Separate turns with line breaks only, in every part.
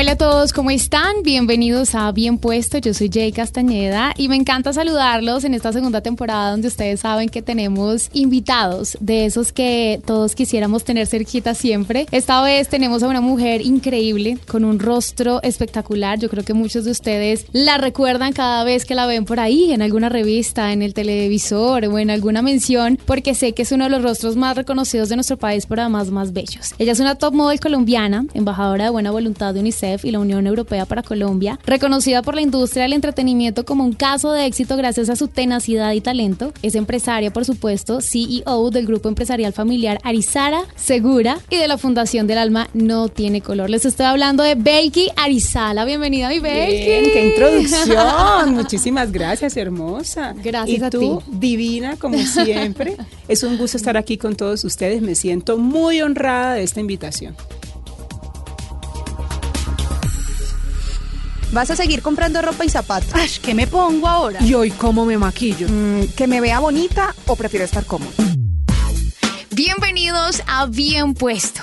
Hola a todos, ¿cómo están? Bienvenidos a Bien Puesto. Yo soy Jay Castañeda y me encanta saludarlos en esta segunda temporada donde ustedes saben que tenemos invitados de esos que todos quisiéramos tener cerquita siempre. Esta vez tenemos a una mujer increíble con un rostro espectacular. Yo creo que muchos de ustedes la recuerdan cada vez que la ven por ahí en alguna revista, en el televisor o en alguna mención porque sé que es uno de los rostros más reconocidos de nuestro país por además más bellos. Ella es una top model colombiana, embajadora de buena voluntad de UNICEF y la Unión Europea para Colombia, reconocida por la industria del entretenimiento como un caso de éxito gracias a su tenacidad y talento. Es empresaria, por supuesto, CEO del grupo empresarial familiar Arizara Segura y de la Fundación del Alma No Tiene Color. Les estoy hablando de Belki Arizala. Bienvenida, mi Belki.
qué introducción. Muchísimas gracias, hermosa.
Gracias
y
a
tú,
ti.
divina como siempre. es un gusto estar aquí con todos ustedes. Me siento muy honrada de esta invitación.
¿Vas a seguir comprando ropa y zapatos?
Ay, ¿qué me pongo ahora?
¿Y hoy cómo me maquillo? Mm, ¿Que me vea bonita o prefiero estar cómoda?
Bienvenidos a Bien Puesto.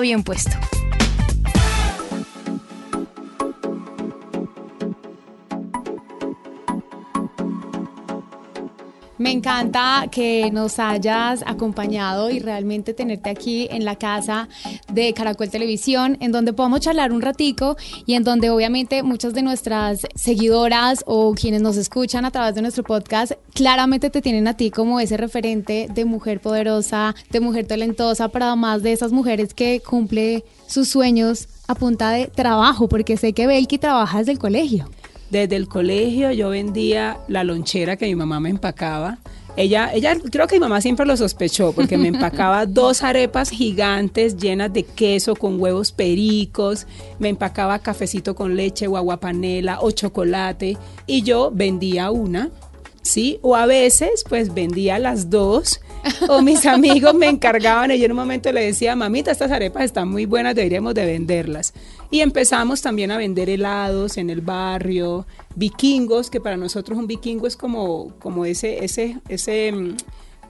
Bien Puesto. Me encanta que nos hayas acompañado y realmente tenerte aquí en la casa de Caracol Televisión, en donde podamos charlar un ratico y en donde obviamente muchas de nuestras seguidoras o quienes nos escuchan a través de nuestro podcast claramente te tienen a ti como ese referente de mujer poderosa, de mujer talentosa, para más de esas mujeres que cumple sus sueños a punta de trabajo, porque sé que Belki trabaja desde el colegio.
Desde el colegio yo vendía la lonchera que mi mamá me empacaba. Ella, ella, creo que mi mamá siempre lo sospechó porque me empacaba dos arepas gigantes llenas de queso con huevos pericos, me empacaba cafecito con leche, guaguapanela o chocolate y yo vendía una, ¿sí? O a veces pues vendía las dos o mis amigos me encargaban y yo en un momento le decía, mamita, estas arepas están muy buenas, deberíamos de venderlas. Y empezamos también a vender helados en el barrio, vikingos, que para nosotros un vikingo es como, como ese, ese, ese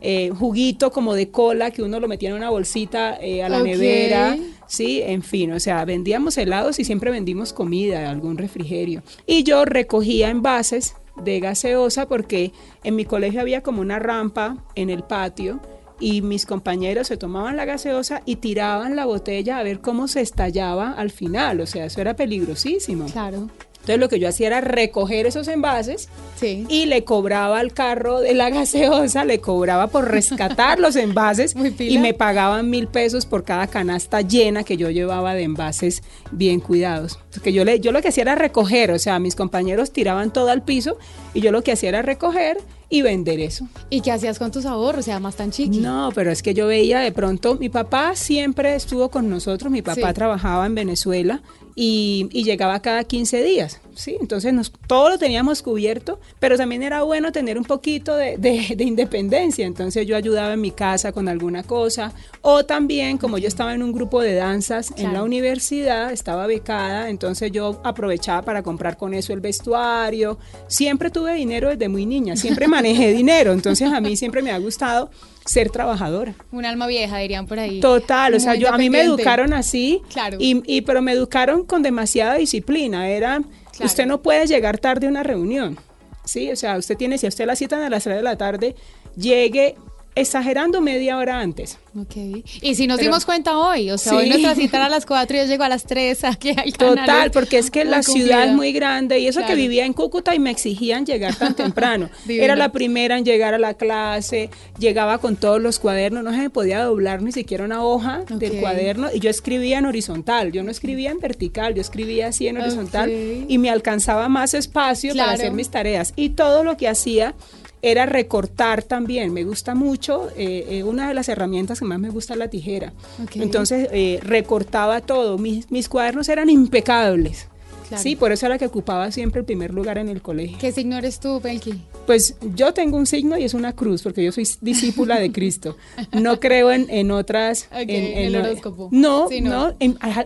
eh, juguito como de cola que uno lo metía en una bolsita eh, a la nevera, sí, en fin, o sea, vendíamos helados y siempre vendimos comida, algún refrigerio. Y yo recogía envases de gaseosa porque en mi colegio había como una rampa en el patio y mis compañeros se tomaban la gaseosa y tiraban la botella a ver cómo se estallaba al final, o sea, eso era peligrosísimo.
Claro.
Entonces lo que yo hacía era recoger esos envases
Sí.
y le cobraba al carro de la gaseosa, le cobraba por rescatar los envases y me pagaban mil pesos por cada canasta llena que yo llevaba de envases bien cuidados. Que yo, le, yo lo que hacía era recoger, o sea, mis compañeros tiraban todo al piso y yo lo que hacía era recoger y vender eso.
¿Y qué hacías con tus ahorros? O sea, más tan chiqui.
No, pero es que yo veía de pronto, mi papá siempre estuvo con nosotros, mi papá
Sí.
trabajaba en Venezuela y, y llegaba cada 15 días, ¿sí? Entonces nos, todo lo teníamos cubierto, pero también era bueno tener un poquito de, de- de independencia, entonces yo ayudaba en mi casa con alguna cosa, o también como yo estaba en un grupo de danzas en la universidad, estaba becada, entonces yo aprovechaba para comprar con eso el vestuario, siempre tuve dinero desde muy niña, siempre manejé dinero, entonces a mí siempre me ha gustado ser trabajadora.
Un alma vieja, dirían por ahí.
Total, o sea, yo a mí me educaron así,
Claro.
y, y- pero me educaron con demasiada disciplina. Era,
Claro.
usted no puede llegar tarde a una reunión, sí, o sea, usted tiene, si a usted la citan a las 3 de la tarde, llegue exagerando media hora antes.
Ok. Y si nos
Pero-
dimos cuenta hoy, o sea, hoy nuestra cita era a las 4 y yo llego a las 3 aquí al canal.
Total, porque es que la ciudad es muy grande y eso
Claro.
que vivía en Cúcuta y me exigían llegar tan temprano. Era la primera en llegar a la clase, llegaba con todos los cuadernos, no se me podía doblar ni siquiera una hoja del cuaderno y yo escribía en horizontal, yo no escribía en vertical, yo escribía así en horizontal y me alcanzaba más espacio para hacer mis tareas y todo lo que hacía era recortar también. Me gusta mucho, eh, eh, una de las herramientas que más me gusta es la tijera. Entonces eh, recortaba todo. Mis, mis cuadernos eran impecables. Sí, por eso era que ocupaba siempre el primer lugar en el colegio.
¿Qué signo eres tú, Belki?
Pues yo tengo un signo y es una cruz, porque yo soy discípula de Cristo. No creo en, en otras...
en, el horóscopo.
No, no.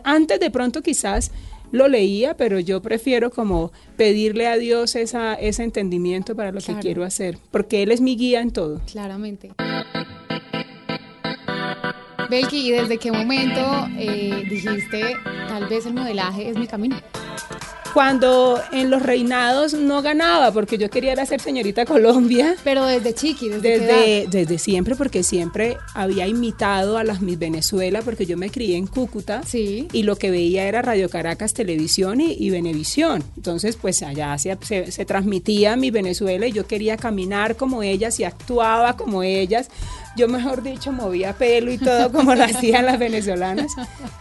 antes de pronto quizás lo leía, pero yo prefiero como pedirle a Dios esa, ese entendimiento para lo que quiero hacer, porque Él es mi guía en todo.
Claramente. Belki, ¿y desde qué momento eh, dijiste, tal vez el modelaje es mi camino?
Cuando en los reinados no ganaba, porque yo quería ser señorita Colombia.
Pero desde chiqui,
desde desde, desde siempre, porque siempre había imitado a las Miss Venezuela, porque yo me crié en Cúcuta
sí.
y lo que veía era Radio Caracas Televisión y, y Venevisión. Entonces, pues allá se, se, transmitía mi Venezuela y yo quería caminar como ellas y actuaba como ellas yo mejor dicho movía pelo y todo como lo hacían las venezolanas.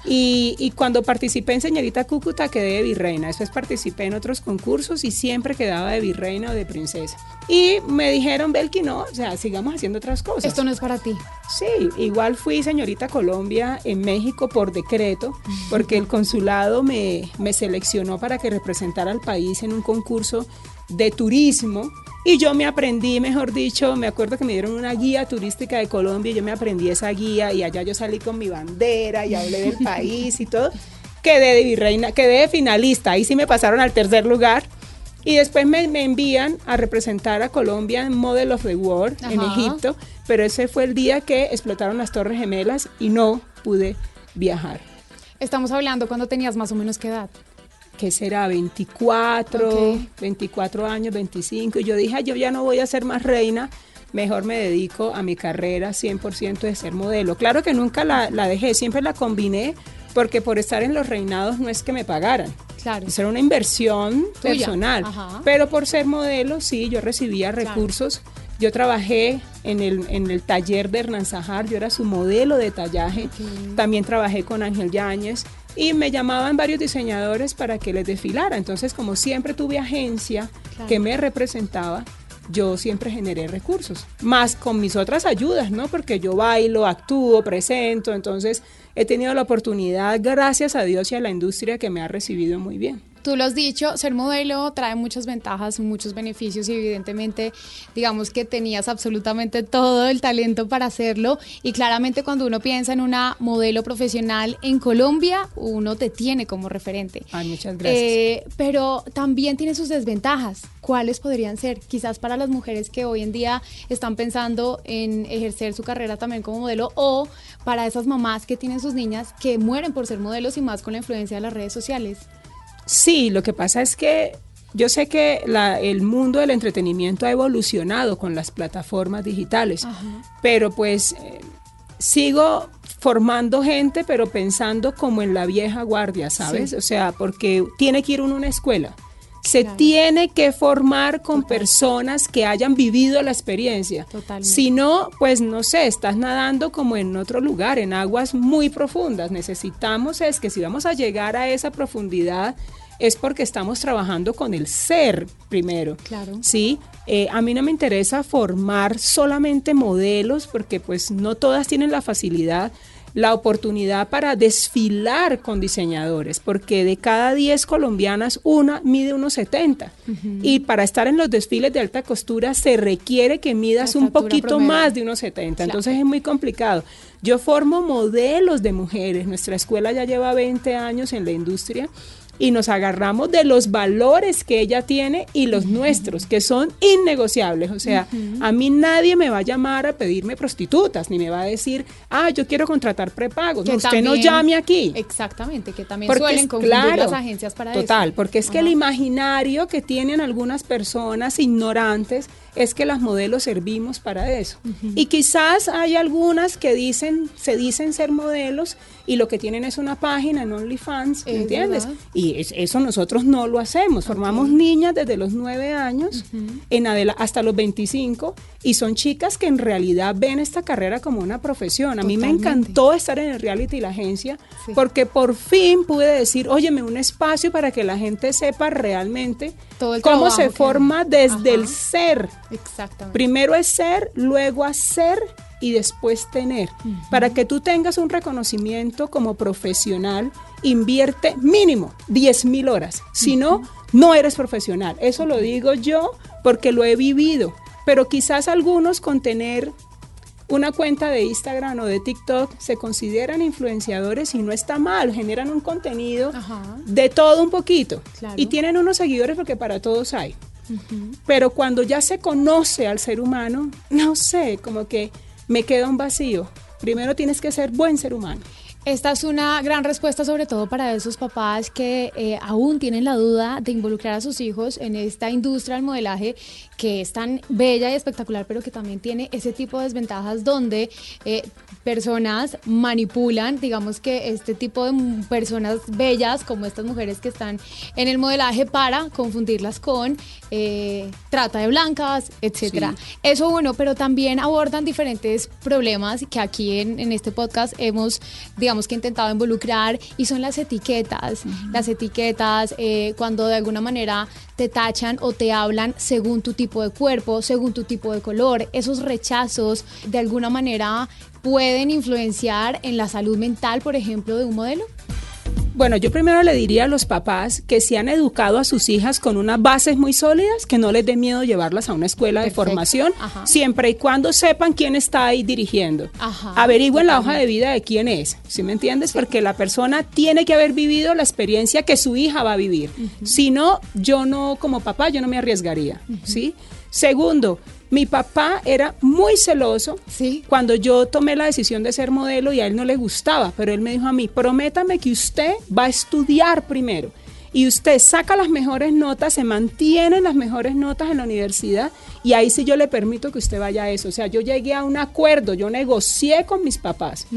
Y, y, cuando participé en Señorita Cúcuta quedé de virreina, después participé en otros concursos y siempre quedaba de virreina o de princesa. Y me dijeron, Belki, no, o sea, sigamos haciendo otras cosas.
Esto no es para ti.
Sí, igual fui Señorita Colombia en México por decreto, porque el consulado me, me seleccionó para que representara al país en un concurso de turismo y yo me aprendí, mejor dicho, me acuerdo que me dieron una guía turística de Colombia y yo me aprendí esa guía y allá yo salí con mi bandera y hablé del país y todo. Quedé de virreina, quedé de finalista, ahí sí me pasaron al tercer lugar. Y después me, envían a representar a Colombia en Model of the World en Egipto, pero ese fue el día que explotaron las Torres Gemelas y no pude viajar.
Estamos hablando cuando tenías más o menos qué edad.
¿Qué será? 24, 24 años, 25. Y yo dije, yo ya no voy a ser más reina, mejor me dedico a mi carrera 100% de ser modelo. Claro que nunca la, dejé, siempre la combiné porque por estar en los reinados no es que me pagaran.
Claro.
Es una inversión personal. Pero por ser modelo, sí, yo recibía recursos. Yo trabajé en el, en el taller de Hernán Sajar, yo era su modelo de tallaje. También trabajé con Ángel Yáñez y me llamaban varios diseñadores para que les desfilara. Entonces, como siempre tuve agencia que me representaba, yo siempre generé recursos, más con mis otras ayudas, ¿no? Porque yo bailo, actúo, presento, entonces he tenido la oportunidad, gracias a Dios y a la industria que me ha recibido muy bien.
Tú lo has dicho, ser modelo trae muchas ventajas, muchos beneficios y evidentemente digamos que tenías absolutamente todo el talento para hacerlo y claramente cuando uno piensa en una modelo profesional en Colombia, uno te tiene como referente.
Ay, muchas gracias.
Eh, pero también tiene sus desventajas. ¿Cuáles podrían ser? Quizás para las mujeres que hoy en día están pensando en ejercer su carrera también como modelo o para esas mamás que tienen sus niñas que mueren por ser modelos y más con la influencia de las redes sociales.
Sí, lo que pasa es que yo sé que el mundo del entretenimiento ha evolucionado con las plataformas digitales, pero pues eh, sigo formando gente, pero pensando como en la vieja guardia, ¿sabes? O sea, porque tiene que ir uno a una escuela. Se tiene que formar con personas que hayan vivido la experiencia. Si no, pues no sé, estás nadando como en otro lugar, en aguas muy profundas. Necesitamos es que si vamos a llegar a esa profundidad, es porque estamos trabajando con el ser primero.
Claro.
Sí, eh, a mí no me interesa formar solamente modelos porque pues no todas tienen la facilidad la oportunidad para desfilar con diseñadores, porque de cada 10 colombianas, una mide unos 70. Y para estar en los desfiles de alta costura se requiere que midas un poquito más de unos 70. Entonces es muy complicado. Yo formo modelos de mujeres. Nuestra escuela ya lleva 20 años en la industria y nos agarramos de los valores que ella tiene y los nuestros, que son innegociables. O sea, a mí nadie me va a llamar a pedirme prostitutas, ni me va a decir, ah, yo quiero contratar prepagos. No, usted no llame aquí.
Exactamente, que también suelen confundir las agencias para
eso. Total, porque es que el imaginario que tienen algunas personas ignorantes es que las modelos servimos para eso. Y quizás hay algunas que dicen, se dicen ser modelos y lo que tienen es una página en OnlyFans, ¿me entiendes? Y eso nosotros no lo hacemos. Formamos niñas desde los 9 años en hasta los 25 y son chicas que en realidad ven esta carrera como una profesión. A mí me encantó estar en el reality y la agencia porque por fin pude decir, óyeme, un espacio para que la gente sepa realmente cómo se forma desde el ser.
Exactamente.
Primero es ser, luego hacer y después tener. Para que tú tengas un reconocimiento como profesional, invierte mínimo 10 mil horas. Si no, no eres profesional. Eso lo digo yo porque lo he vivido. Pero quizás algunos con tener una cuenta de Instagram o de TikTok se consideran influenciadores y no está mal, generan un contenido de todo un poquito y tienen unos seguidores porque para todos hay. Pero cuando ya se conoce al ser humano, no sé, como que me queda un vacío. Primero tienes que ser buen ser humano.
Esta es una gran respuesta sobre todo para esos papás que eh, aún tienen la duda de involucrar a sus hijos en esta industria del modelaje que es tan bella y espectacular, pero que también tiene ese tipo de desventajas donde eh, personas manipulan, digamos que este tipo de personas bellas, como estas mujeres que están en el modelaje, para confundirlas con eh, trata de blancas, etcétera. Eso uno, pero también abordan diferentes problemas que aquí en, en este podcast hemos, digamos que intentado involucrar, y son las etiquetas. Las etiquetas, eh, cuando de alguna manera te tachan o te hablan según tu tipo de cuerpo, según tu tipo de color. Esos rechazos de alguna manera pueden influenciar en la salud mental, por ejemplo, de un modelo.
Bueno, yo primero le diría a los papás que si han educado a sus hijas con unas bases muy sólidas, que no les dé miedo llevarlas a una escuela de formación, siempre y cuando sepan quién está ahí dirigiendo. Averigüen la hoja de vida de quién es, ¿sí me entiendes? Porque la persona tiene que haber vivido la experiencia que su hija va a vivir. Si no, yo no, como papá, yo no me arriesgaría, ¿sí? Segundo, mi papá era muy celoso
¿Sí?
cuando yo tomé la decisión de ser modelo y a él no le gustaba, pero él me dijo a mí, prométame que usted va a estudiar primero y usted saca las mejores notas, se mantiene las mejores notas en la universidad y ahí sí yo le permito que usted vaya a eso. O sea, yo llegué a un acuerdo, yo negocié con mis papás.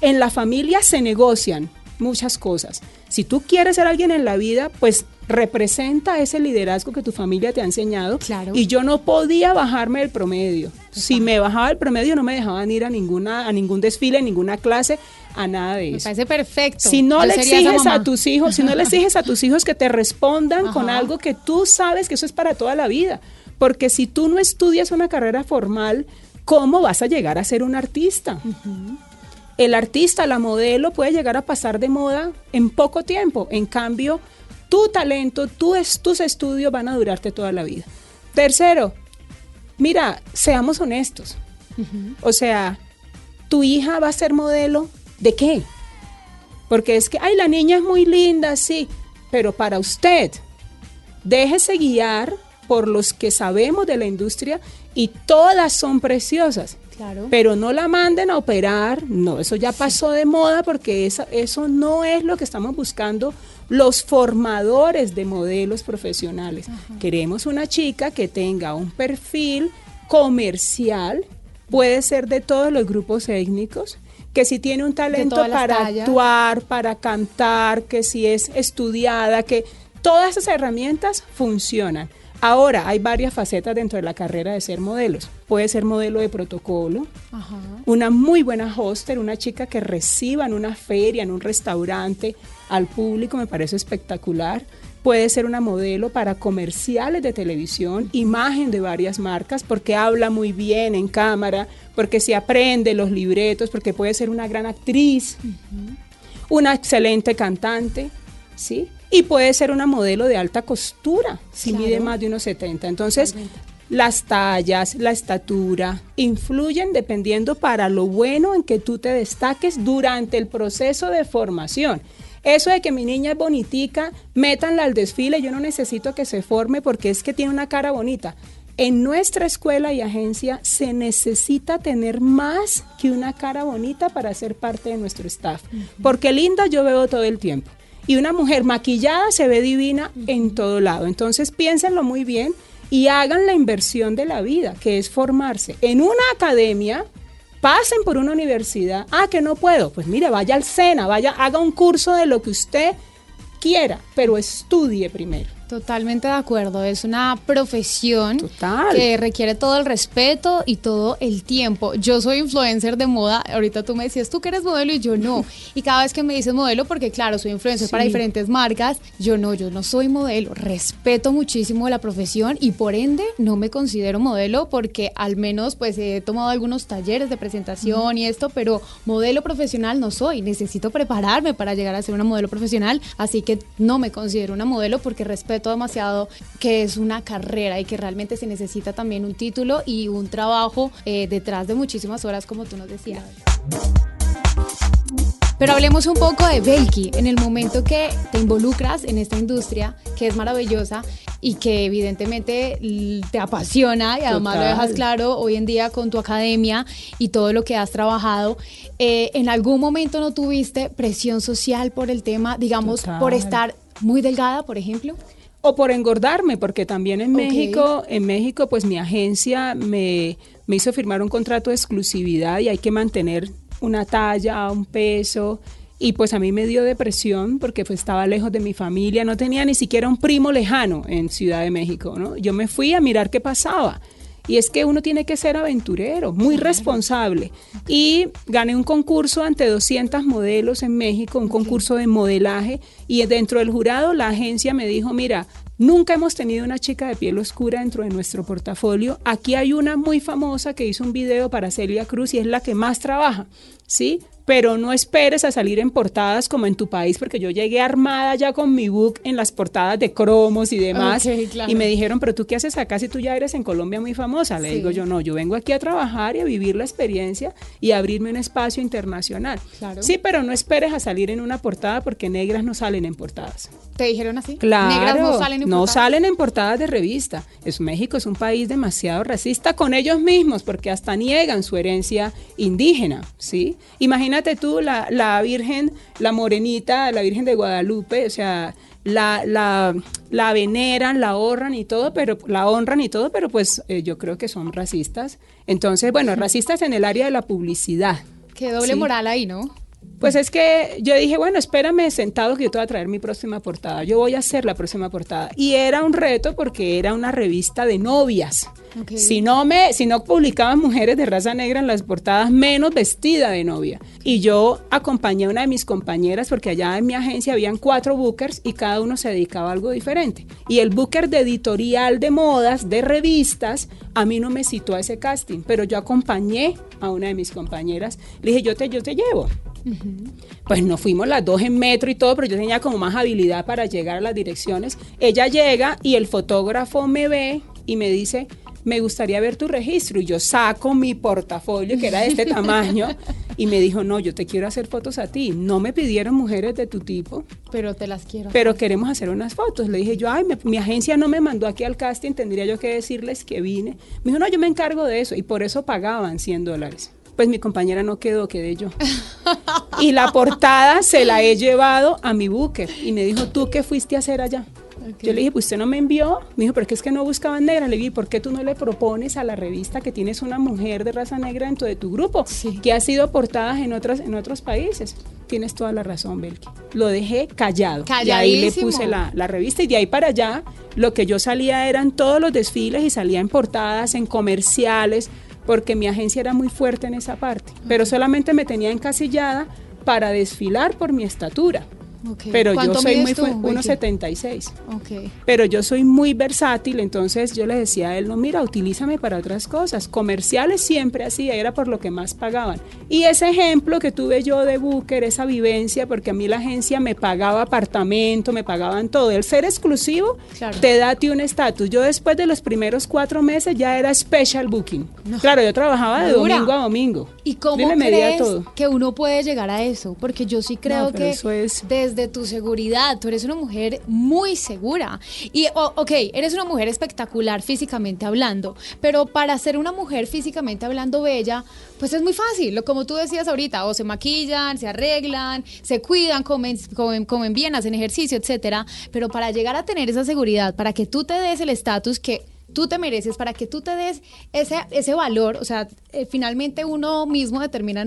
En la familia se negocian muchas cosas. Si tú quieres ser alguien en la vida, pues representa ese liderazgo que tu familia te ha enseñado.
Claro.
Y yo no podía bajarme del promedio. Si me bajaba el promedio, no me dejaban ir a ninguna, a ningún desfile, a ninguna clase, a nada de eso.
Me parece perfecto.
Si no le exiges a tus hijos, si no le exiges a tus hijos que te respondan con algo que tú sabes que eso es para toda la vida. Porque si tú no estudias una carrera formal, ¿cómo vas a llegar a ser un artista? El artista, la modelo, puede llegar a pasar de moda en poco tiempo. En cambio, tu talento, tus estudios van a durarte toda la vida. Tercero, mira, seamos honestos. O sea, tu hija va a ser modelo de qué? Porque es que, ay, la niña es muy linda, sí, pero para usted, déjese guiar por los que sabemos de la industria y todas son preciosas.
Claro.
Pero no la manden a operar, no, eso ya pasó de moda porque eso, eso no es lo que estamos buscando los formadores de modelos profesionales. Queremos una chica que tenga un perfil comercial, puede ser de todos los grupos étnicos, que si tiene un talento para actuar, para cantar, que si es estudiada, que todas esas herramientas funcionan. Ahora, hay varias facetas dentro de la carrera de ser modelos. Puede ser modelo de protocolo, una muy buena hoster, una chica que reciba en una feria, en un restaurante, al público, me parece espectacular. Puede ser una modelo para comerciales de televisión, imagen de varias marcas, porque habla muy bien en cámara, porque se aprende los libretos, porque puede ser una gran actriz, una excelente cantante, ¿sí? y puede ser una modelo de alta costura si mide más de unos 70. Entonces, las tallas, la estatura, influyen dependiendo para lo bueno en que tú te destaques durante el proceso de formación. Eso de que mi niña es bonitica, métanla al desfile, yo no necesito que se forme porque es que tiene una cara bonita. En nuestra escuela y agencia se necesita tener más que una cara bonita para ser parte de nuestro staff. Porque linda yo veo todo el tiempo y una mujer maquillada se ve divina en todo lado. Entonces piénsenlo muy bien y hagan la inversión de la vida, que es formarse en una academia, pasen por una universidad. Ah, que no puedo. Pues mire, vaya al SENA, vaya, haga un curso de lo que usted quiera, pero estudie primero.
Totalmente de acuerdo, es una profesión
Total.
que requiere todo el respeto y todo el tiempo. Yo soy influencer de moda, ahorita tú me decías, tú que eres modelo y yo no. Y cada vez que me dices modelo, porque claro, soy influencer para diferentes marcas, yo no, yo no soy modelo. Respeto muchísimo la profesión y por ende no me considero modelo porque al menos pues he tomado algunos talleres de presentación y esto, pero modelo profesional no soy. Necesito prepararme para llegar a ser una modelo profesional, así que no me considero una modelo porque respeto demasiado que es una carrera y que realmente se necesita también un título y un trabajo eh, detrás de muchísimas horas como tú nos decías. Pero hablemos un poco de Belki, en el momento que te involucras en esta industria que es maravillosa y que evidentemente te apasiona y además lo dejas claro hoy en día con tu academia y todo lo que has trabajado. eh, ¿En algún momento no tuviste presión social por el tema, digamos, por estar muy delgada, por ejemplo?
O por engordarme, porque también en. México, en México, pues mi agencia me, me hizo firmar un contrato de exclusividad y hay que mantener una talla, un peso. Y pues a mí me dio depresión porque pues estaba lejos de mi familia, no tenía ni siquiera un primo lejano en Ciudad de México, ¿no? Yo me fui a mirar qué pasaba. Y es que uno tiene que ser aventurero, muy responsable. Y gané un concurso ante 200 modelos en México, un concurso de modelaje. Y dentro del jurado la agencia me dijo, mira, nunca hemos tenido una chica de piel oscura dentro de nuestro portafolio. Aquí hay una muy famosa que hizo un video para Celia Cruz y es la que más trabaja, ¿sí? Pero no esperes a salir en portadas como en tu país, porque yo llegué armada ya con mi book en las portadas de cromos y demás.
Claro.
Y me dijeron, pero tú qué haces acá si tú ya eres en Colombia muy famosa. Le
Sí.
digo yo, no, yo vengo aquí a trabajar y a vivir la experiencia y a abrirme un espacio internacional.
Claro.
Sí, pero no esperes a salir en una portada porque negras no salen en portadas.
¿Te dijeron así?
Claro,
Negras no salen en
no salen en portadas de revista. Es, México es un país demasiado racista con ellos mismos porque hasta niegan su herencia indígena, ¿sí? Imagínate tú la, la Virgen, la morenita, la Virgen de Guadalupe, o sea, la, la, la veneran, la honran y todo, pero la honran y todo, pero pues eh, yo creo que son racistas. Entonces, bueno, racistas en el área de la publicidad.
Qué doble
Sí.
moral ahí, ¿no?
Pues es que yo dije, bueno, espérame sentado que yo te voy a traer mi próxima portada. Yo voy a hacer la próxima portada. Y era un reto porque era una revista de novias. Si no me, si no publicaban mujeres de raza negra en las portadas, menos vestida de novia. Y yo acompañé a una de mis compañeras porque allá en mi agencia habían cuatro bookers y cada uno se dedicaba a algo diferente. Y el booker de editorial de modas, de revistas, a mí no me citó a ese casting, pero yo acompañé a una de mis compañeras. Le dije, yo te, yo te llevo. Pues nos fuimos las dos en metro y todo, pero yo tenía como más habilidad para llegar a las direcciones. Ella llega y el fotógrafo me ve y me dice, me gustaría ver tu registro. Y yo saco mi portafolio, que era de este tamaño, y me dijo, no, yo te quiero hacer fotos a ti. No me pidieron mujeres de tu tipo,
Pero te las quiero.
pero queremos hacer unas fotos. Le dije yo, ay, me- mi agencia no me mandó aquí al casting, tendría yo que decirles que vine. Me dijo, no, yo me encargo de eso. Y por eso pagaban 100 dólares. Pues mi compañera no quedó, quedé yo. Y la portada se la he llevado a mi booker. Y me dijo, ¿tú qué fuiste a hacer allá? Yo le dije, pues usted no me envió. Me dijo, pero es que no buscaban negra. Le dije, ¿por qué tú no le propones a la revista que tienes una mujer de raza negra dentro de tu grupo?
Sí.
Que ha sido portadas en, otras, en otros países. Tienes toda la razón, Belki. Lo dejé callado. Y ahí le puse la, la revista y de ahí para allá lo que yo salía eran todos los desfiles y salía en portadas, en comerciales, porque mi agencia era muy fuerte en esa parte. Pero solamente me tenía encasillada para desfilar por mi estatura. Pero yo
¿Cuánto
soy muy
mides tú,
fu-
Vicky?
1,76.
Ok.
Pero yo soy muy versátil, entonces yo le decía a él, no, mira, utilízame para otras cosas. Comerciales siempre así, era por lo que más pagaban. Y ese ejemplo que tuve yo de Booker, esa vivencia, porque a mí la agencia me pagaba apartamento, me pagaban todo. El ser exclusivo
Claro.
te da a ti un estatus. Yo después de los primeros cuatro meses ya era special booking. Claro, yo trabajaba de domingo a domingo.
¿Y cómo crees
todo.
que uno puede llegar a eso? Porque yo sí creo que
eso es-
desde tu seguridad, tú eres una mujer muy segura. Y, o- ok, eres una mujer espectacular físicamente hablando, pero para ser una mujer físicamente hablando bella, pues es muy fácil. Como tú decías ahorita, o se maquillan, se arreglan, se cuidan, comen, comen, comen bien, hacen ejercicio, etcétera. Pero para llegar a tener esa seguridad, para que tú te des el estatus que tú te mereces, para que tú te des ese, ese valor, o sea, eh, finalmente uno mismo determina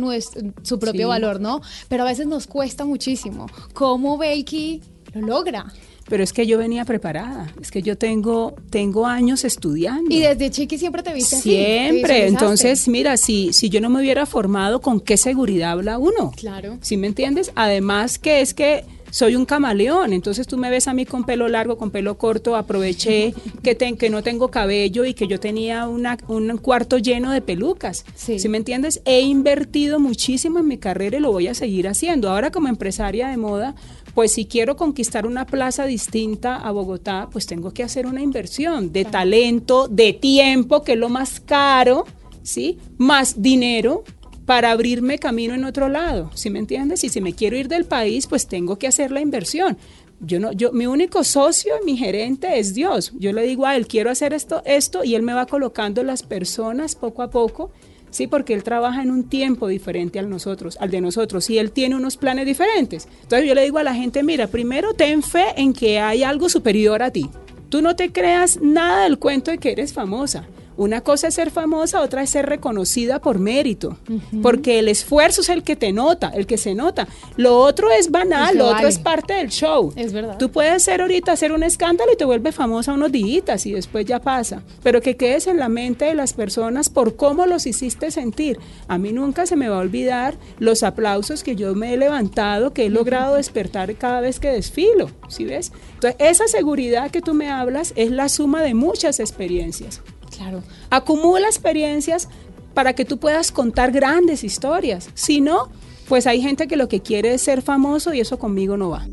su propio
Sí.
valor, ¿no? Pero a veces nos cuesta muchísimo. ¿Cómo Belki lo logra?
pero es que yo venía preparada, es que yo tengo, tengo años estudiando.
Y desde chiqui siempre te viste
Siempre, entonces mira, si, si yo no me hubiera formado, ¿con qué seguridad habla uno?
Claro.
¿Sí me entiendes? Además que es que soy un camaleón, entonces tú me ves a mí con pelo largo, con pelo corto, aproveché que, que no tengo cabello y que yo tenía una, un cuarto lleno de pelucas, sí. me entiendes? He invertido muchísimo en mi carrera y lo voy a seguir haciendo. Ahora como empresaria de moda, pues si quiero conquistar una plaza distinta a Bogotá, pues tengo que hacer una inversión de talento, de tiempo, que es lo más caro, ¿sí? Más dinero para abrirme camino en otro lado, ¿sí me entiendes? Y si me quiero ir del país, pues tengo que hacer la inversión. Yo no, yo, mi único socio, mi gerente es Dios. Yo le digo a él, quiero hacer esto, esto, y él me va colocando las personas poco a poco, sí, porque él trabaja en un tiempo diferente al nosotros, al de nosotros, y él tiene unos planes diferentes. Entonces yo le digo a la gente, mira, primero ten fe en que hay algo superior a ti. Tú no te creas nada del cuento de que eres famosa. Una cosa es ser famosa, otra es ser reconocida por mérito, porque el esfuerzo es el que te nota, el que se nota. Lo otro es banal, lo otro es parte del show.
Es verdad.
Tú puedes ser ahorita hacer un escándalo y te vuelves famosa unos días y después ya pasa, pero que quedes en la mente de las personas por cómo los hiciste sentir. A mí nunca se me va a olvidar los aplausos que yo me he levantado, que he logrado despertar cada vez que desfilo, ¿sí ves? Entonces, esa seguridad que tú me hablas es la suma de muchas experiencias.
Claro.
Acumula experiencias para que tú puedas contar grandes historias. Si no, pues hay gente que lo que quiere es ser famoso y eso conmigo no va.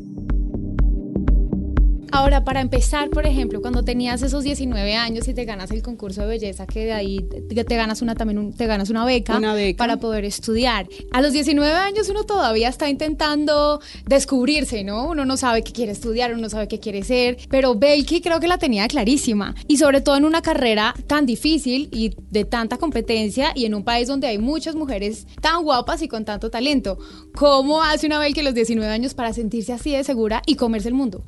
Ahora, para empezar, por ejemplo, cuando tenías esos 19 años y te ganas el concurso de belleza, que de ahí te, ganas una también te ganas una beca, para poder estudiar. A los 19 años uno todavía está intentando descubrirse, ¿no? Uno no sabe qué quiere estudiar, uno no sabe qué quiere ser, pero Belki creo que la tenía clarísima y sobre todo en una carrera tan difícil y de tanta competencia y en un país donde hay muchas mujeres tan guapas y con tanto talento. ¿Cómo hace una Belki a los 19 años para sentirse así de segura y comerse el mundo?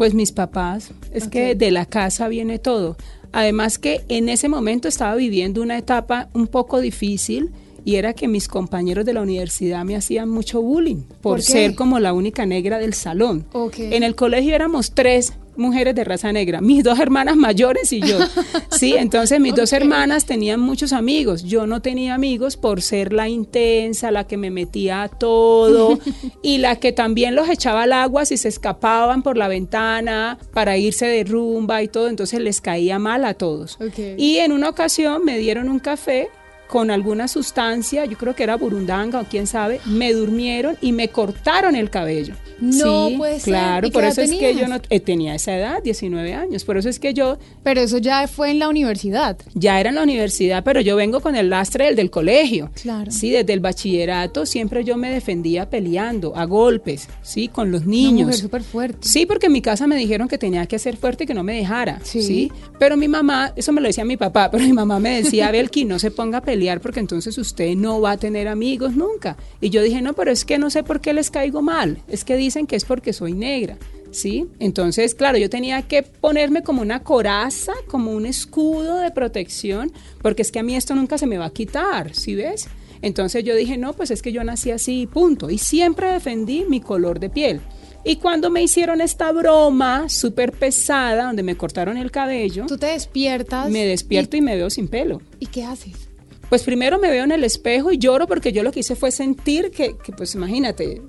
Pues mis papás, es que de la casa viene todo. Además que en ese momento estaba viviendo una etapa un poco difícil y era que mis compañeros de la universidad me hacían mucho bullying por, ser como la única negra del salón. En el colegio éramos tres mujeres de raza negra, mis dos hermanas mayores y yo. Sí, entonces mis dos hermanas tenían muchos amigos. Yo no tenía amigos por ser la intensa, la que me metía a todo y la que también los echaba al agua si se escapaban por la ventana para irse de rumba y todo. Entonces les caía mal a todos. Y en una ocasión me dieron un café con alguna sustancia, yo creo que era burundanga o quién sabe, me durmieron y me cortaron el cabello.
No sí, puede
ser. Claro, por eso es que yo no eh, tenía esa edad, 19 años, por eso es que yo
Pero eso ya fue en la universidad.
Ya era en la universidad, pero yo vengo con el lastre del, del colegio.
Claro.
Sí, desde el bachillerato siempre yo me defendía peleando a golpes, sí, con los niños. Una
súper fuerte.
Sí, porque en mi casa me dijeron que tenía que ser fuerte y que no me dejara, sí. Pero mi mamá, eso me lo decía mi papá, pero mi mamá me decía, Belki, no se ponga a pelear porque entonces usted no va a tener amigos nunca. Y yo dije, no, pero es que no sé por qué les caigo mal, es que dicen que es porque soy negra. ¿Sí? Entonces, claro, yo tenía que ponerme como una coraza, como un escudo de protección, porque es que a mí esto nunca se me va a quitar, ¿sí ves? Entonces yo dije, no, pues es que yo nací así, punto. Y siempre defendí mi color de piel. Y cuando me hicieron esta broma súper pesada, donde me cortaron el cabello,
tú te despiertas.
Me despierto y me veo sin pelo.
¿Y qué haces?
Pues primero me veo en el espejo y lloro porque yo lo que hice fue sentir que, pues imagínate,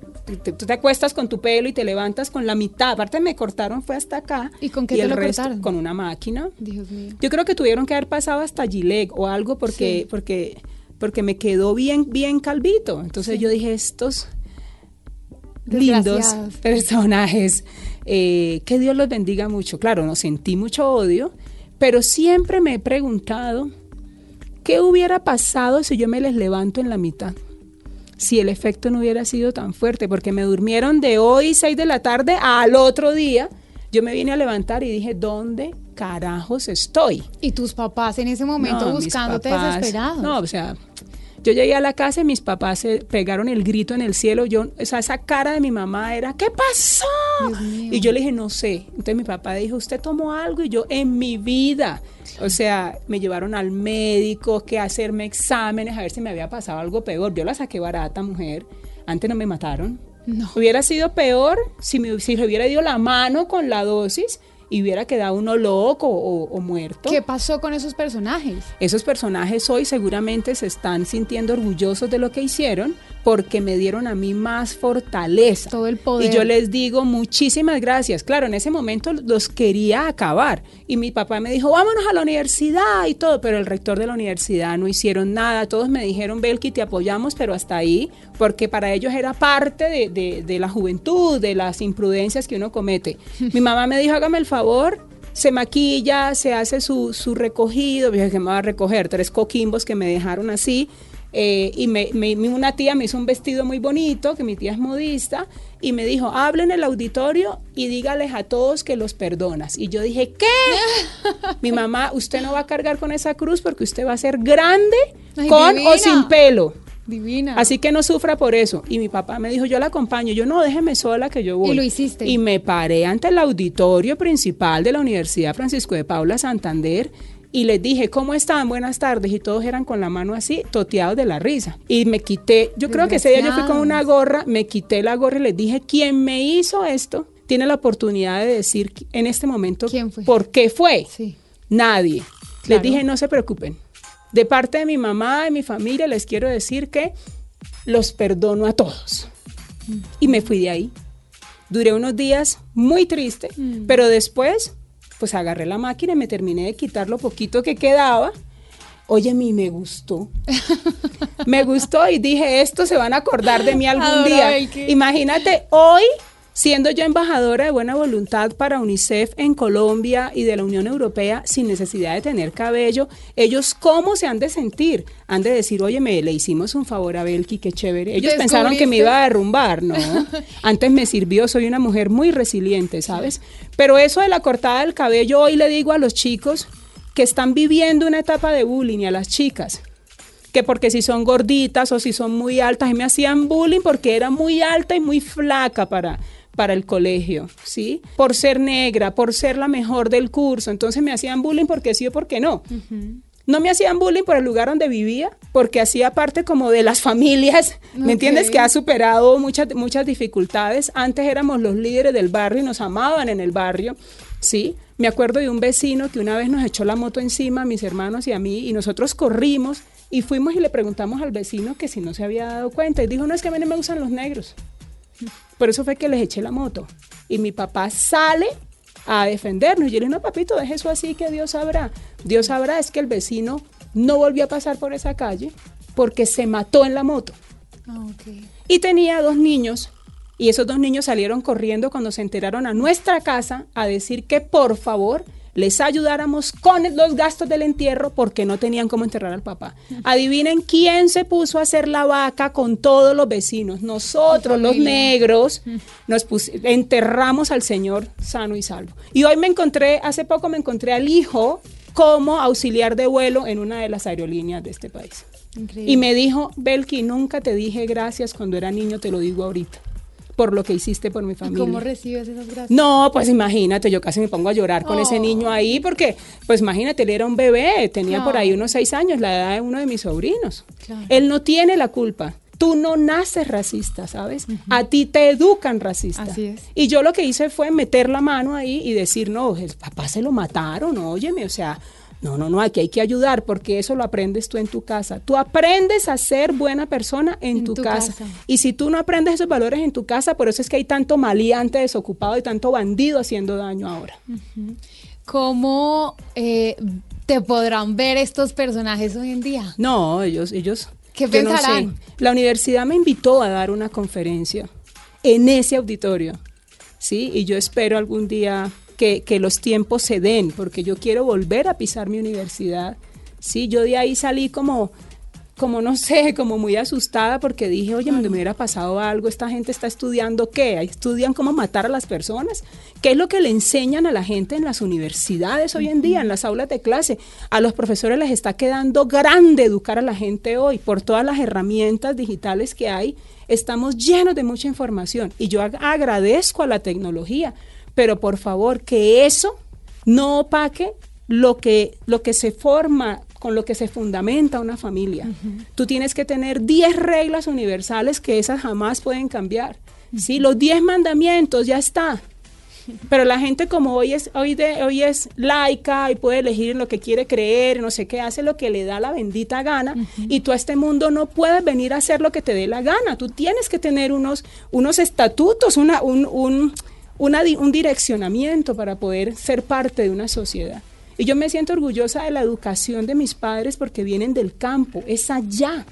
tú te acuestas con tu pelo y te levantas con la mitad, aparte me cortaron fue hasta acá.
¿Y con qué te lo cortaron?
Con una máquina.
Dios mío.
Yo creo que tuvieron que haber pasado hasta Gillette o algo porque, porque, porque me quedó bien, bien calvito. Entonces yo dije, estos lindos personajes, eh, que Dios los bendiga mucho. Claro, no sentí mucho odio, pero siempre me he preguntado ¿Qué hubiera pasado si yo me les levanto en la mitad? Si el efecto no hubiera sido tan fuerte, porque me durmieron de hoy 6 de la tarde al otro día, yo me vine a levantar y dije, ¿dónde carajos estoy?
Y tus papás en ese momento buscándote desesperados.
No, o sea, yo llegué a la casa y mis papás se pegaron el grito en el cielo. Yo, o sea, esa cara de mi mamá era, ¿qué pasó? Y yo le dije, no sé. Entonces mi papá dijo, ¿usted tomó algo? Y yo, en mi vida. O sea, me llevaron al médico, que hacerme exámenes, a ver si me había pasado algo peor. Yo la saqué barata, mujer. Antes no me mataron. No. Hubiera sido peor si, me, si le hubiera ido la mano con la dosis y hubiera quedado uno loco o, muerto.
¿Qué pasó con esos personajes?
Esos personajes hoy seguramente se están sintiendo orgullosos de lo que hicieron porque me dieron a mí más fortaleza.
Todo el poder.
Y yo les digo muchísimas gracias. Claro, en ese momento los quería acabar. Y mi papá me dijo, vámonos a la universidad y todo, pero el rector de la universidad no hicieron nada. Todos me dijeron, Belki, te apoyamos, pero hasta ahí, porque para ellos era parte de, de la juventud, de las imprudencias que uno comete. mi mamá me dijo, hágame el favor, se maquilla, se hace su, su recogido, dije que me va a recoger tres coquimbos que me dejaron así, eh, y me, una tía me hizo un vestido muy bonito, que mi tía es modista, y me dijo, hablen en el auditorio y dígales a todos que los perdonas. Y yo dije, ¿qué? mi mamá, usted no va a cargar con esa cruz porque usted va a ser grande con o sin pelo.
Divina.
Así que no sufra por eso. Y mi papá me dijo, yo la acompaño. Yo no, déjeme sola que yo voy.
Y lo hiciste.
Y me paré ante el auditorio principal de la Universidad Francisco de Paula Santander y les dije, ¿cómo están? Buenas tardes. Y todos eran con la mano así, toteados de la risa. Y me quité, yo creo que ese día yo fui con una gorra, me quité la gorra y les dije, ¿quién me hizo esto? Tiene la oportunidad de decir en este momento
¿Quién fue?
por qué fue. Nadie. Les dije, no se preocupen. De parte de mi mamá, de mi familia, les quiero decir que los perdono a todos. Y me fui de ahí. Duré unos días muy triste, mm. pero después pues agarré la máquina y me terminé de quitar lo poquito que quedaba. Oye, a mí me gustó. me gustó y dije, esto se van a acordar de mí algún día. Imagínate, hoy Siendo yo embajadora de buena voluntad para UNICEF en Colombia y de la Unión Europea sin necesidad de tener cabello, ellos cómo se han de sentir? Han de decir, oye, me le hicimos un favor a Belki, qué chévere. Ellos pensaron que me iba a derrumbar, ¿no? Antes me sirvió, soy una mujer muy resiliente, ¿sabes? Pero eso de la cortada del cabello, hoy le digo a los chicos que están viviendo una etapa de bullying y a las chicas que porque si son gorditas o si son muy altas, y me hacían bullying porque era muy alta y muy flaca para, para el colegio, ¿sí? Por ser negra, por ser la mejor del curso. Entonces me hacían bullying porque sí o porque no. No me hacían bullying por el lugar donde vivía, porque hacía parte como de las familias, ¿me entiendes? Que ha superado muchas, muchas dificultades. Antes éramos los líderes del barrio y nos amaban en el barrio, ¿sí? Me acuerdo de un vecino que una vez nos echó la moto encima a mis hermanos y a mí y nosotros corrimos y fuimos y le preguntamos al vecino que si no se había dado cuenta y dijo, no, es que a mí no me gustan los negros. Por eso fue que les eché la moto. Y mi papá sale a defendernos. Y yo le dije, no, papito, deje eso así que Dios sabrá. Dios sabrá es que el vecino no volvió a pasar por esa calle porque se mató en la moto. Ah, y tenía dos niños y esos dos niños salieron corriendo cuando se enteraron a nuestra casa a decir que por favor les ayudáramos con los gastos del entierro porque no tenían cómo enterrar al papá. Adivinen quién se puso a hacer la vaca con todos los vecinos. Nosotros, los negros, nos enterramos al Señor sano y salvo. Y hoy me encontré, hace poco me encontré al hijo como auxiliar de vuelo en una de las aerolíneas de este país. Y me dijo, Belki, nunca te dije gracias cuando era niño, te lo digo ahorita por lo que hiciste por mi familia.
¿Cómo recibes esas gracias?
No, pues imagínate, yo casi me pongo a llorar con ese niño oh. ahí porque, pues imagínate, él era un bebé, tenía por ahí unos seis años, la edad de uno de mis sobrinos. Él no tiene la culpa. Tú no naces racista, ¿sabes? A ti te educan racista.
Así es.
Y yo lo que hice fue meter la mano ahí y decir, no, el papá se lo mataron, óyeme, o sea, no, no, no, aquí hay que ayudar porque eso lo aprendes tú en tu casa. Tú aprendes a ser buena persona en, tu, casa. Y si tú no aprendes esos valores en tu casa, por eso es que hay tanto maleante desocupado y tanto bandido haciendo daño ahora.
¿Cómo eh, te podrán ver estos personajes hoy en día?
No, ellos, ellos.
¿Qué pensarán?
La universidad me invitó a dar una conferencia en ese auditorio, sí, y yo espero algún día que, los tiempos se den, porque yo quiero volver a pisar mi universidad. Sí, yo de ahí salí como, como no sé, como muy asustada porque dije, oye, me hubiera pasado algo, esta gente está estudiando qué, estudian cómo matar a las personas, qué es lo que le enseñan a la gente en las universidades hoy en día, en las aulas de clase. A los profesores les está quedando grande educar a la gente hoy por todas las herramientas digitales que hay. Estamos llenos de mucha información y yo agradezco a la tecnología pero por favor que eso no opaque lo que, lo que se forma, con lo que se fundamenta una familia. Tú tienes que tener 10 reglas universales que esas jamás pueden cambiar. Sí, los 10 mandamientos, ya está. Pero la gente como hoy es, hoy de, hoy es laica y puede elegir en lo que quiere creer, no sé qué, hace lo que le da la bendita gana, y tú a este mundo no puedes venir a hacer lo que te dé la gana. Tú tienes que tener unos, unos estatutos, una, un, un, un direccionamiento para poder ser parte de una sociedad. Y yo me siento orgullosa de la educación de mis padres porque vienen del campo, es allá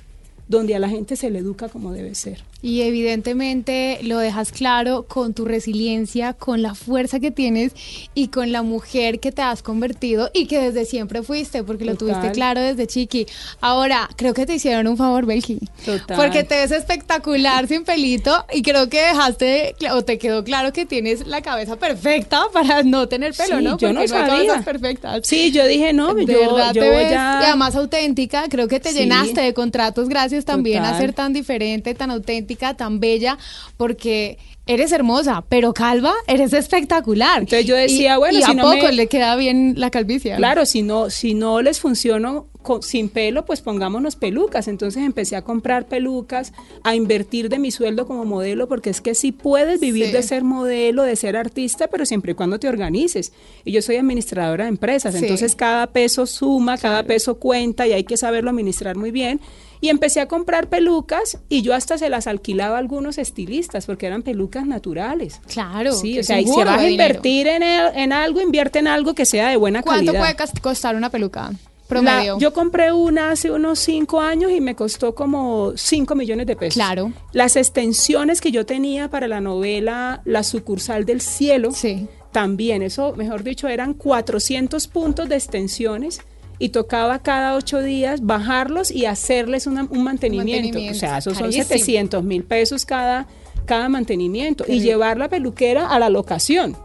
donde a la gente se le educa como debe ser.
Y evidentemente lo dejas claro con tu resiliencia, con la fuerza que tienes y con la mujer que te has convertido y que desde siempre fuiste, porque lo tuviste claro desde chiqui. Ahora, creo que te hicieron un favor, Belki. Total. Porque te ves espectacular sin pelito y creo que dejaste o te quedó claro que tienes la cabeza perfecta para no tener pelo, ¿no?
Yo no, sabía.
perfectas.
Sí, yo dije, no, de yo, verdad te ves, ya...
Y además auténtica, creo que te llenaste de contratos gracias también a ser tan diferente, tan auténtica tan bella, porque eres hermosa, pero calva, eres espectacular.
Entonces yo decía, bueno,
y
si
a no poco le queda bien la calvicie.
Claro, si no, si no les funcionó sin pelo, pues pongámonos pelucas. Entonces empecé a comprar pelucas, a invertir de mi sueldo como modelo, porque es que sí puedes vivir de ser modelo, de ser artista, pero siempre y cuando te organices. Y yo soy administradora de empresas, entonces cada peso suma, cada peso cuenta y hay que saberlo administrar muy bien. Y empecé a comprar pelucas y yo hasta se las alquilaba a algunos estilistas porque eran pelucas naturales.
Claro.
Sí, o sea, y si vas a invertir en, en algo, invierte en algo que sea de buena calidad.
¿Cuánto puede costar una peluca? Promedio.
yo compré una hace unos cinco años y me costó como 5 millones de pesos.
Claro.
Las extensiones que yo tenía para la novela La sucursal del cielo,
sí.
también, eso, mejor dicho, eran 400 puntos de extensiones y tocaba cada ocho días bajarlos y hacerles un, mantenimiento. O sea, esos son 700 mil pesos cada, cada mantenimiento y llevar la peluquera a la locación.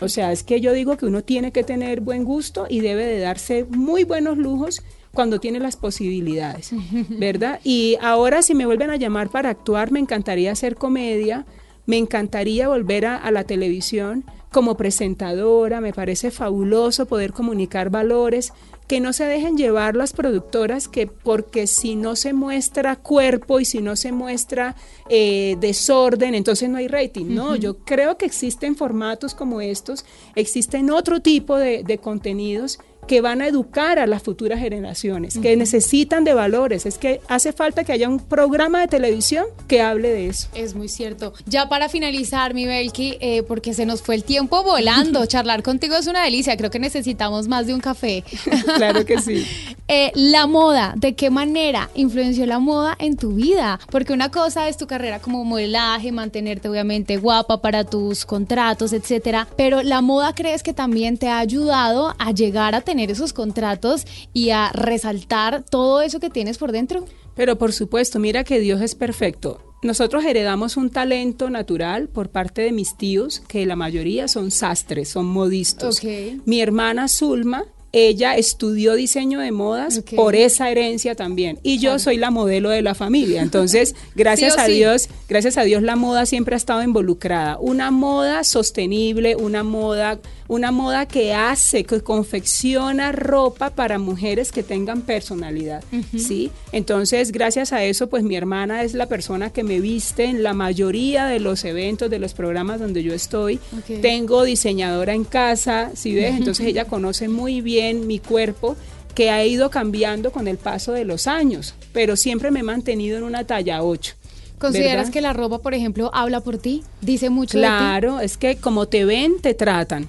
O sea, es que yo digo que uno tiene que tener buen gusto y debe de darse muy buenos lujos cuando tiene las posibilidades, ¿verdad? Y ahora si me vuelven a llamar para actuar, me encantaría hacer comedia, me encantaría volver a la televisión como presentadora, me parece fabuloso poder comunicar valores, que no se dejen llevar las productoras que porque si no se muestra cuerpo y si no se muestra eh, desorden, entonces no hay rating. No, yo creo que existen formatos como estos, existen otro tipo de, de contenidos que van a educar a las futuras generaciones, que necesitan de valores. Es que hace falta que haya un programa de televisión que hable de eso.
Es muy cierto. Ya para finalizar, mi Belki, eh, porque se nos fue el tiempo volando, charlar contigo es una delicia. Creo que necesitamos más de un café.
claro que sí.
Eh, la moda, ¿de qué manera influenció la moda en tu vida? Porque una cosa es tu carrera como modelaje, mantenerte obviamente guapa para tus contratos, etcétera. Pero la moda crees que también te ha ayudado a llegar a tener tener esos contratos y a resaltar todo eso que tienes por dentro?
Pero por supuesto, mira que Dios es perfecto. Nosotros heredamos un talento natural por parte de mis tíos, que la mayoría son sastres, son modistos. Mi hermana Zulma ella estudió diseño de modas por esa herencia también. Y yo soy la modelo de la familia. Entonces, gracias a Dios, gracias a Dios la moda siempre ha estado involucrada. Una moda sostenible, una moda una moda que hace, que confecciona ropa para mujeres que tengan personalidad, ¿sí? Entonces, gracias a eso, pues mi hermana es la persona que me viste en la mayoría de los eventos, de los programas donde yo estoy. Tengo diseñadora en casa, ¿sí ves? Entonces ella conoce muy bien mi cuerpo que ha ido cambiando con el paso de los años, pero siempre me he mantenido en una talla 8.
¿Consideras que la ropa, por ejemplo, habla por ti? ¿Dice mucho
claro, es que como te ven, te tratan.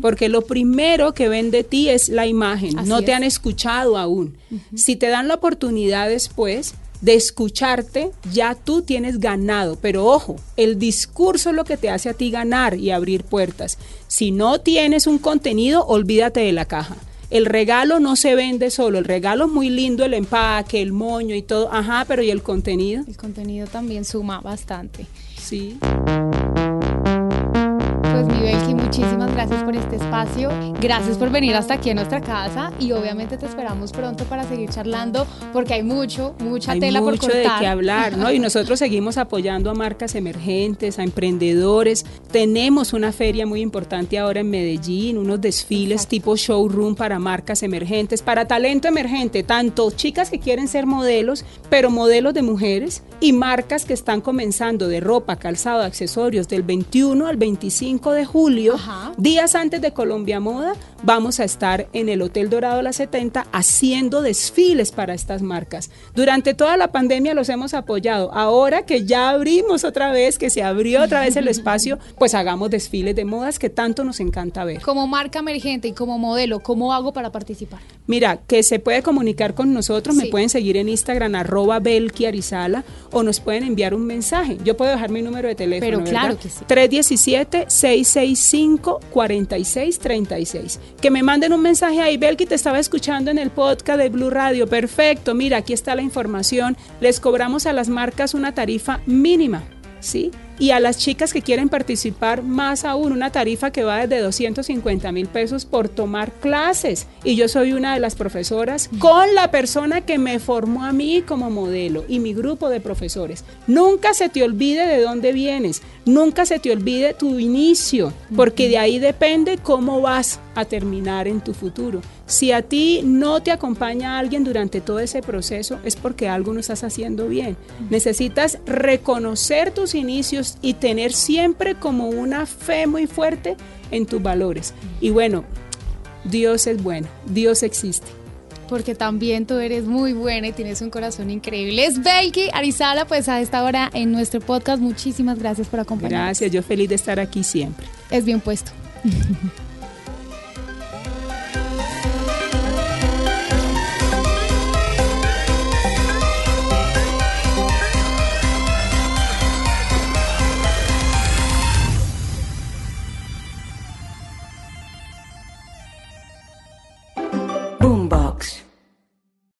Porque lo primero que ven de ti es la imagen. no te han escuchado aún. Si te dan la oportunidad después de escucharte, ya tú tienes ganado. Pero ojo, el discurso es lo que te hace a ti ganar y abrir puertas. Si no tienes un contenido, olvídate de la caja el regalo no se vende solo, el regalo es muy lindo, el empaque, el moño y todo, ajá, pero ¿y el contenido?
El contenido también suma bastante.
Sí.
Pues mi muchísimas gracias por este espacio, gracias por venir hasta aquí a nuestra casa y obviamente te esperamos pronto para seguir charlando porque hay mucho, mucha tela por cortar.
mucho de qué hablar, ¿no? Y nosotros seguimos apoyando a marcas emergentes, a emprendedores. Tenemos una feria muy importante ahora en Medellín, unos desfiles tipo showroom para marcas emergentes, para talento emergente, tanto chicas que quieren ser modelos, pero modelos de mujeres y marcas que están comenzando de ropa, calzado, accesorios del 21 al 25 de julio,
Ajá.
días antes de Colombia Moda, vamos a estar en el Hotel Dorado La 70 haciendo desfiles para estas marcas. Durante toda la pandemia los hemos apoyado. Ahora que ya abrimos otra vez, que se abrió otra vez el espacio, pues hagamos desfiles de modas que tanto nos encanta ver.
Como marca emergente y como modelo, ¿cómo hago para participar?
Mira, que se puede comunicar con nosotros, me pueden seguir en Instagram arroba Belki Arizala o nos pueden enviar un mensaje. Yo puedo dejar mi número de teléfono.
Pero claro
¿verdad?
que sí.
317-665-4636. Que me manden un mensaje ahí, Belki, te estaba escuchando en el podcast de Blue Radio. Perfecto, mira, aquí está la información. Les cobramos a las marcas una tarifa mínima, ¿sí? Y a las chicas que quieren participar, más aún, una tarifa que va desde 250 mil pesos por tomar clases. Y yo soy una de las profesoras con la persona que me formó a mí como modelo y mi grupo de profesores. Nunca se te olvide de dónde vienes, nunca se te olvide tu inicio, porque de ahí depende cómo vas a terminar en tu futuro. Si a ti no te acompaña alguien durante todo ese proceso, es porque algo no estás haciendo bien. Necesitas reconocer tus inicios y tener siempre como una fe muy fuerte en tus valores. Y bueno, Dios es bueno, Dios existe.
Porque también tú eres muy buena y tienes un corazón increíble. Es Belki Arizala, pues a esta hora en nuestro podcast. Muchísimas gracias por acompañarnos.
Gracias, yo feliz de estar aquí siempre.
Es bien puesto.